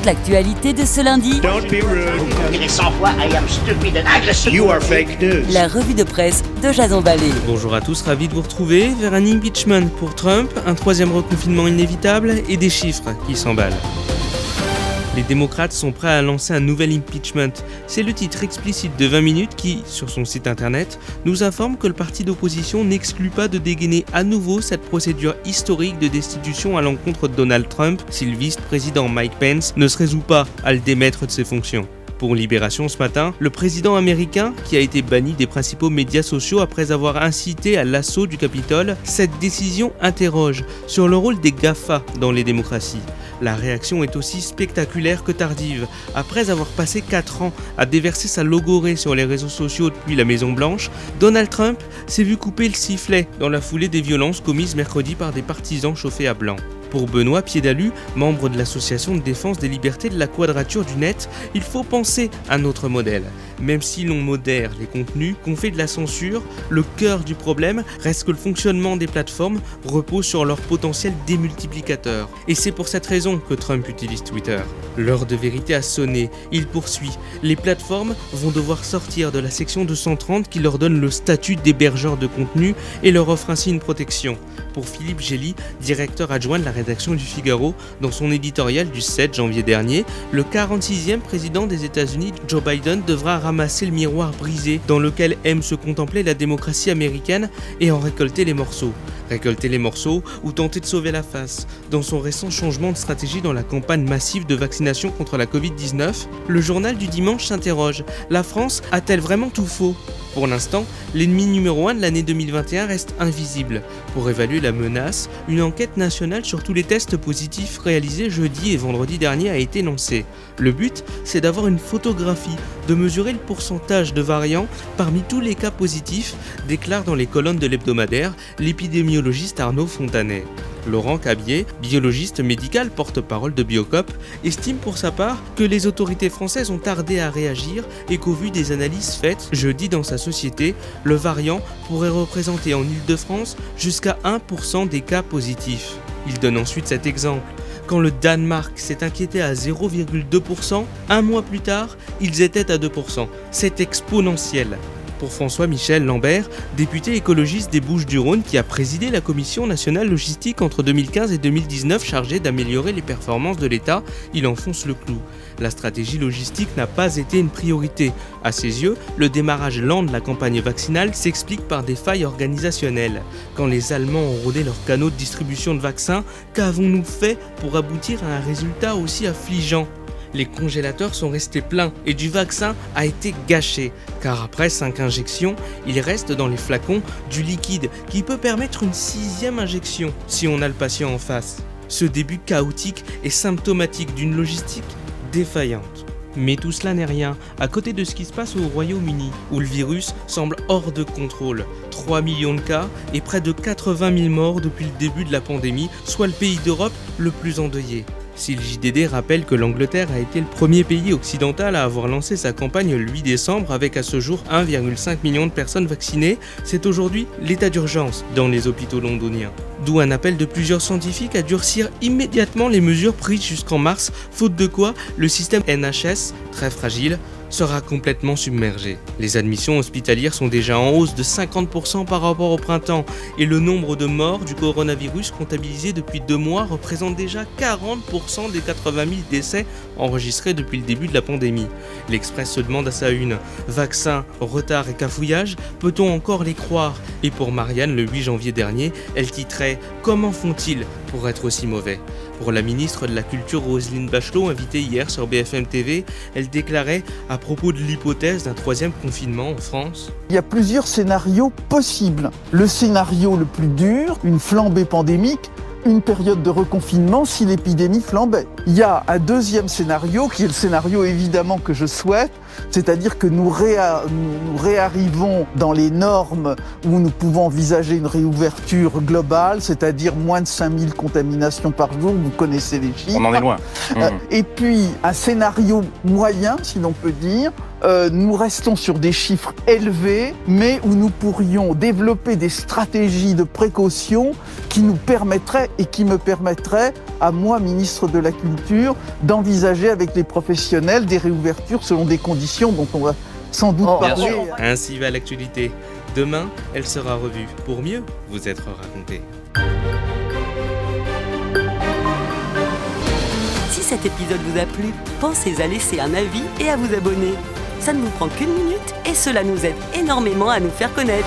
toute l'actualité de ce lundi. Don't be rude. dirai 100 fois I am stupid and aggressive. You are fake news. La revue de presse de Jason Vallée. Bonjour à tous, ravi de vous retrouver vers un impeachment pour Trump, un troisième reconfinement inévitable et des chiffres qui s'emballent. Les démocrates sont prêts à lancer un nouvel impeachment. C'est le titre explicite de 20 minutes qui, sur son site internet, nous informe que le parti d'opposition n'exclut pas de dégainer à nouveau cette procédure historique de destitution à l'encontre de Donald Trump si le vice-président Mike Pence ne se résout pas à le démettre de ses fonctions. Pour Libération ce matin, le président américain, qui a été banni des principaux médias sociaux après avoir incité à l'assaut du Capitole, cette décision interroge sur le rôle des GAFA dans les démocraties. La réaction est aussi spectaculaire que tardive. Après avoir passé 4 ans à déverser sa logorée sur les réseaux sociaux depuis la Maison Blanche, Donald Trump s'est vu couper le sifflet dans la foulée des violences commises mercredi par des partisans chauffés à blanc. Pour Benoît Piedalu, membre de l'association de défense des libertés de la quadrature du net, il faut penser à notre modèle. Même si l'on modère les contenus, qu'on fait de la censure, le cœur du problème reste que le fonctionnement des plateformes repose sur leur potentiel démultiplicateur. Et c'est pour cette raison que Trump utilise Twitter. L'heure de vérité a sonné, il poursuit. Les plateformes vont devoir sortir de la section 230 qui leur donne le statut d'hébergeur de contenu et leur offre ainsi une protection. Pour Philippe Gély, directeur adjoint de la rédaction du Figaro, dans son éditorial du 7 janvier dernier, le 46e président des États-Unis, Joe Biden, devra ramasser le miroir brisé dans lequel aime se contempler la démocratie américaine et en récolter les morceaux. Récolter les morceaux ou tenter de sauver la face. Dans son récent changement de stratégie dans la campagne massive de vaccination contre la Covid-19, le journal du dimanche s'interroge. La France a-t-elle vraiment tout faux? Pour l'instant, l'ennemi numéro 1 de l'année 2021 reste invisible. Pour évaluer la menace, une enquête nationale sur tous les tests positifs réalisés jeudi et vendredi dernier a été lancée. Le but, c'est d'avoir une photographie, de mesurer le pourcentage de variants parmi tous les cas positifs, déclare dans les colonnes de l'hebdomadaire l'épidémiologiste Arnaud Fontanet. Laurent Cabier, biologiste médical porte-parole de Biocop, estime pour sa part que les autorités françaises ont tardé à réagir et qu'au vu des analyses faites jeudi dans sa société, le variant pourrait représenter en Ile-de-France jusqu'à 1% des cas positifs. Il donne ensuite cet exemple. Quand le Danemark s'est inquiété à 0,2%, un mois plus tard, ils étaient à 2%. C'est exponentiel pour François-Michel Lambert, député écologiste des Bouches-du-Rhône qui a présidé la commission nationale logistique entre 2015 et 2019 chargée d'améliorer les performances de l'État, il enfonce le clou. La stratégie logistique n'a pas été une priorité. À ses yeux, le démarrage lent de la campagne vaccinale s'explique par des failles organisationnelles. Quand les Allemands ont rodé leurs canaux de distribution de vaccins, qu'avons-nous fait pour aboutir à un résultat aussi affligeant? Les congélateurs sont restés pleins et du vaccin a été gâché, car après 5 injections, il reste dans les flacons du liquide qui peut permettre une sixième injection si on a le patient en face. Ce début chaotique est symptomatique d'une logistique défaillante. Mais tout cela n'est rien à côté de ce qui se passe au Royaume-Uni, où le virus semble hors de contrôle. 3 millions de cas et près de 80 000 morts depuis le début de la pandémie, soit le pays d'Europe le plus endeuillé. Si le JDD rappelle que l'Angleterre a été le premier pays occidental à avoir lancé sa campagne le 8 décembre avec à ce jour 1,5 million de personnes vaccinées, c'est aujourd'hui l'état d'urgence dans les hôpitaux londoniens. D'où un appel de plusieurs scientifiques à durcir immédiatement les mesures prises jusqu'en mars, faute de quoi le système NHS, très fragile, sera complètement submergé. Les admissions hospitalières sont déjà en hausse de 50% par rapport au printemps et le nombre de morts du coronavirus comptabilisé depuis deux mois représente déjà 40% des 80 000 décès enregistrés depuis le début de la pandémie. L'Express se demande à sa une, vaccin, retard et cafouillage, peut-on encore les croire? Et pour Marianne, le 8 janvier dernier, elle titrait Comment font-ils pour être aussi mauvais? Pour la ministre de la Culture Roselyne Bachelot, invitée hier sur BFM TV, elle déclarait à propos de l'hypothèse d'un troisième confinement en France Il y a plusieurs scénarios possibles. Le scénario le plus dur, une flambée pandémique, une période de reconfinement si l'épidémie flambait. Il y a un deuxième scénario qui est le scénario évidemment que je souhaite, c'est-à-dire que nous, réa nous, réarrivons dans les normes où nous pouvons envisager une réouverture globale, c'est-à-dire moins de 5000 contaminations par jour, vous connaissez les chiffres. On en est loin. Euh, et puis un scénario moyen, si l'on peut dire, euh, nous restons sur des chiffres élevés, mais où nous pourrions développer des stratégies de précaution qui nous permettraient et qui me permettraient, à moi, ministre de la Culture, d'envisager avec les professionnels des réouvertures selon des conditions dont on va sans doute Oh, bien parler. sûr. Ainsi va l'actualité. Demain, elle sera revue pour mieux vous être racontée. Si cet épisode vous a plu, pensez à laisser un avis et à vous abonner. Ça ne vous prend qu'une minute et cela nous aide énormément à nous faire connaître.